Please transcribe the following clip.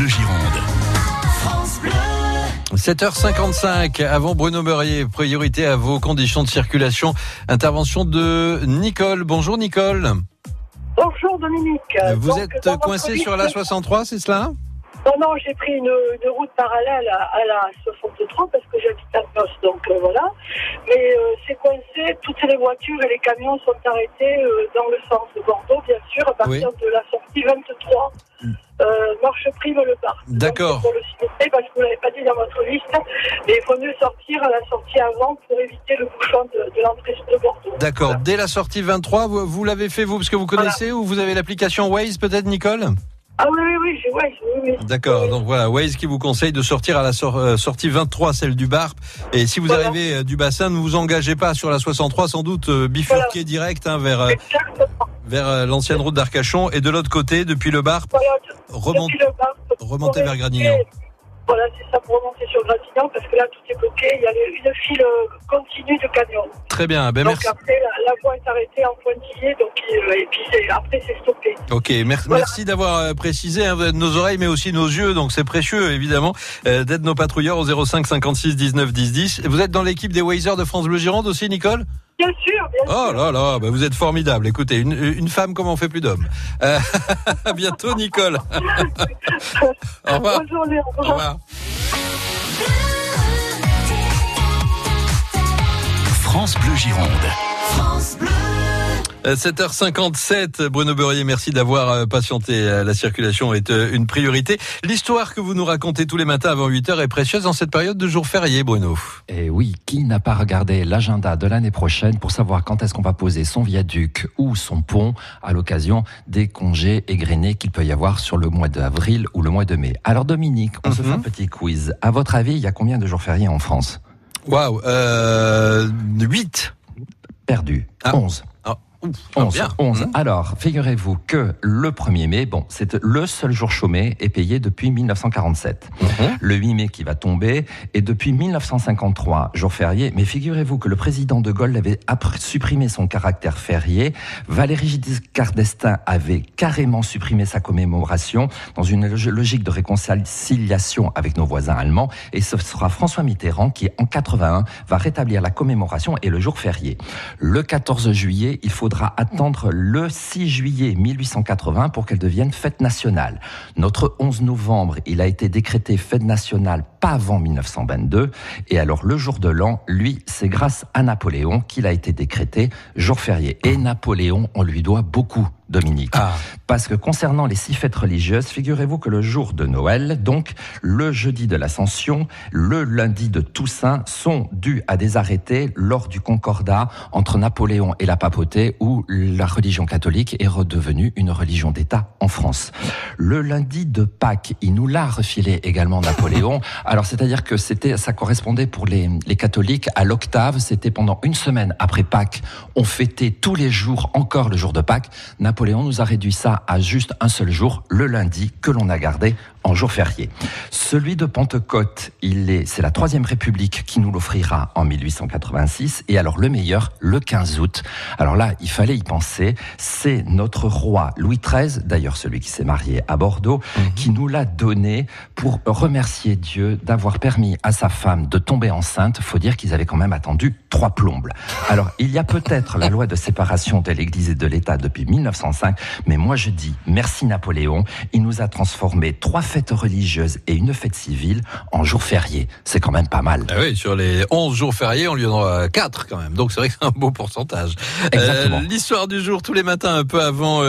Bleu Gironde. 7h55, avant Bruno Meurier, priorité à vos conditions de circulation. Intervention de Nicole. Bonjour Nicole. Bonjour Dominique. Vous Donc, êtes coincé sur la liste- 63, c'est cela? Non, non, j'ai pris une, une route parallèle à, à la 63 parce que j'habite à Poste, donc euh, voilà. Mais euh, c'est coincé, toutes les voitures et les camions sont arrêtés euh, dans le sens de Bordeaux, bien sûr, à partir Oui. de la sortie 23. Euh, marche prime le parc. D'accord. Pour le signaler, parce que vous l'avez pas dit dans votre liste, mais il vaut mieux sortir à la sortie avant pour éviter le bouchon de, de l'entrée de Bordeaux. D'accord. Voilà. Dès la sortie 23, vous, vous l'avez fait vous parce que vous connaissez ou vous avez l'application Waze peut-être Nicole? Ah oui, oui, oui, ouais, oui, oui. D'accord. Donc voilà, Waze qui vous conseille de sortir à la sor- euh, sortie 23, celle du Barp. Et si vous Voilà. arrivez euh, du bassin, ne vous engagez pas sur la 63, sans doute euh, bifurquer direct hein, vers, l'ancienne route d'Arcachon. Et de l'autre côté, depuis le Barp, Voilà, remonte, remontez vers Gradignan. Voilà, c'est ça pour remonter sur Gradignan parce que là tout est bloqué. Il y a une file euh, continue de camions. Très bien. Ben donc merci. après, la, la voie est arrêtée en pointillé, donc euh, et puis après c'est stoppé. Ok, Voilà. merci d'avoir euh, précisé hein, nos oreilles, mais aussi nos yeux. Donc c'est précieux, évidemment, euh, d'être nos patrouilleurs au 05 56 19 10 10. Vous êtes dans l'équipe des Wazers de France Bleu Gironde aussi, Nicole? Bien sûr, bien Oh sûr. là là, bah vous êtes formidable. Écoutez, une, une femme comme on fait plus d'hommes. Euh, à bientôt, Nicole. Au revoir. Bonjour, Léon. Au revoir. France Bleu Gironde. Euh, 7h57, Bruno Beurrier, merci d'avoir euh, patienté. Euh, La circulation est euh, une priorité. L'histoire que vous nous racontez tous les matins avant 8h est précieuse en cette période de jour férié, Bruno. Et oui, qui n'a pas regardé l'agenda de l'année prochaine pour savoir quand est-ce qu'on va poser son viaduc ou son pont à l'occasion des congés égrenés qu'il peut y avoir sur le mois d'avril ou le mois de mai? Alors Dominique, on se Mhm. fait un petit quiz. À votre avis, il y a combien de jours fériés en France? Waouh, euh, 8. Perdu. Ah. 11. Ah, ouf, 11. bien. 11. Mhm. Alors, figurez-vous que le 1er mai, bon, c'est le seul jour chômé et payé depuis 1947. Mhm. le 8 mai qui va tomber, et depuis 1953, jour férié. Mais figurez-vous que le président de Gaulle avait supprimé son caractère férié. Valéry Giscard d'Estaing avait carrément supprimé sa commémoration dans une log- logique de réconciliation avec nos voisins allemands. Et ce sera François Mitterrand qui, en 81, va rétablir la commémoration et le jour férié. Le 14 juillet, il faudra attendre le 6 juillet 1880 pour qu'elle devienne fête nationale. Notre 11 novembre, il a été décrété fête nationale pas avant 1922. Et alors le jour de l'an, lui, c'est grâce à Napoléon qu'il a été décrété jour férié. Et Napoléon, on lui doit beaucoup. Dominique. Ah. Parce que concernant les six fêtes religieuses, figurez-vous que le jour de Noël, donc le jeudi de l'Ascension, le lundi de Toussaint, sont dus à des arrêtés lors du concordat entre Napoléon et la papauté, où la religion catholique est redevenue une religion d'État en France. Le lundi de Pâques, il nous l'a refilé également Napoléon. Alors c'est-à-dire que c'était, ça correspondait pour les, les catholiques à l'octave. C'était pendant une semaine après Pâques, on fêtait tous les jours encore le jour de Pâques. Napoléon nous a réduit ça à juste un seul jour, le lundi, que l'on a gardé en jour férié. Celui de Pentecôte, il est, c'est la Troisième République qui nous l'offrira en 1886. Et alors le meilleur, le 15 août. Alors là, il fallait y penser. C'est notre roi Louis XIII, d'ailleurs celui qui s'est marié à Bordeaux, qui nous l'a donné pour remercier Dieu d'avoir permis à sa femme de tomber enceinte. Faut dire qu'ils avaient quand même attendu trois plombes. Alors il y a peut-être la loi de séparation de l'Église et de l'État depuis 1905, mais moi je dis merci Napoléon. Il nous a transformé trois fêtes religieuses et une fête civile en jour férié. C'est quand même pas mal. Ah oui, sur les 11 jours fériés, on lui en aura 4 quand même. Donc c'est vrai que c'est un beau pourcentage. Exactement. Euh, L'histoire du jour tous les matins un peu avant... euh,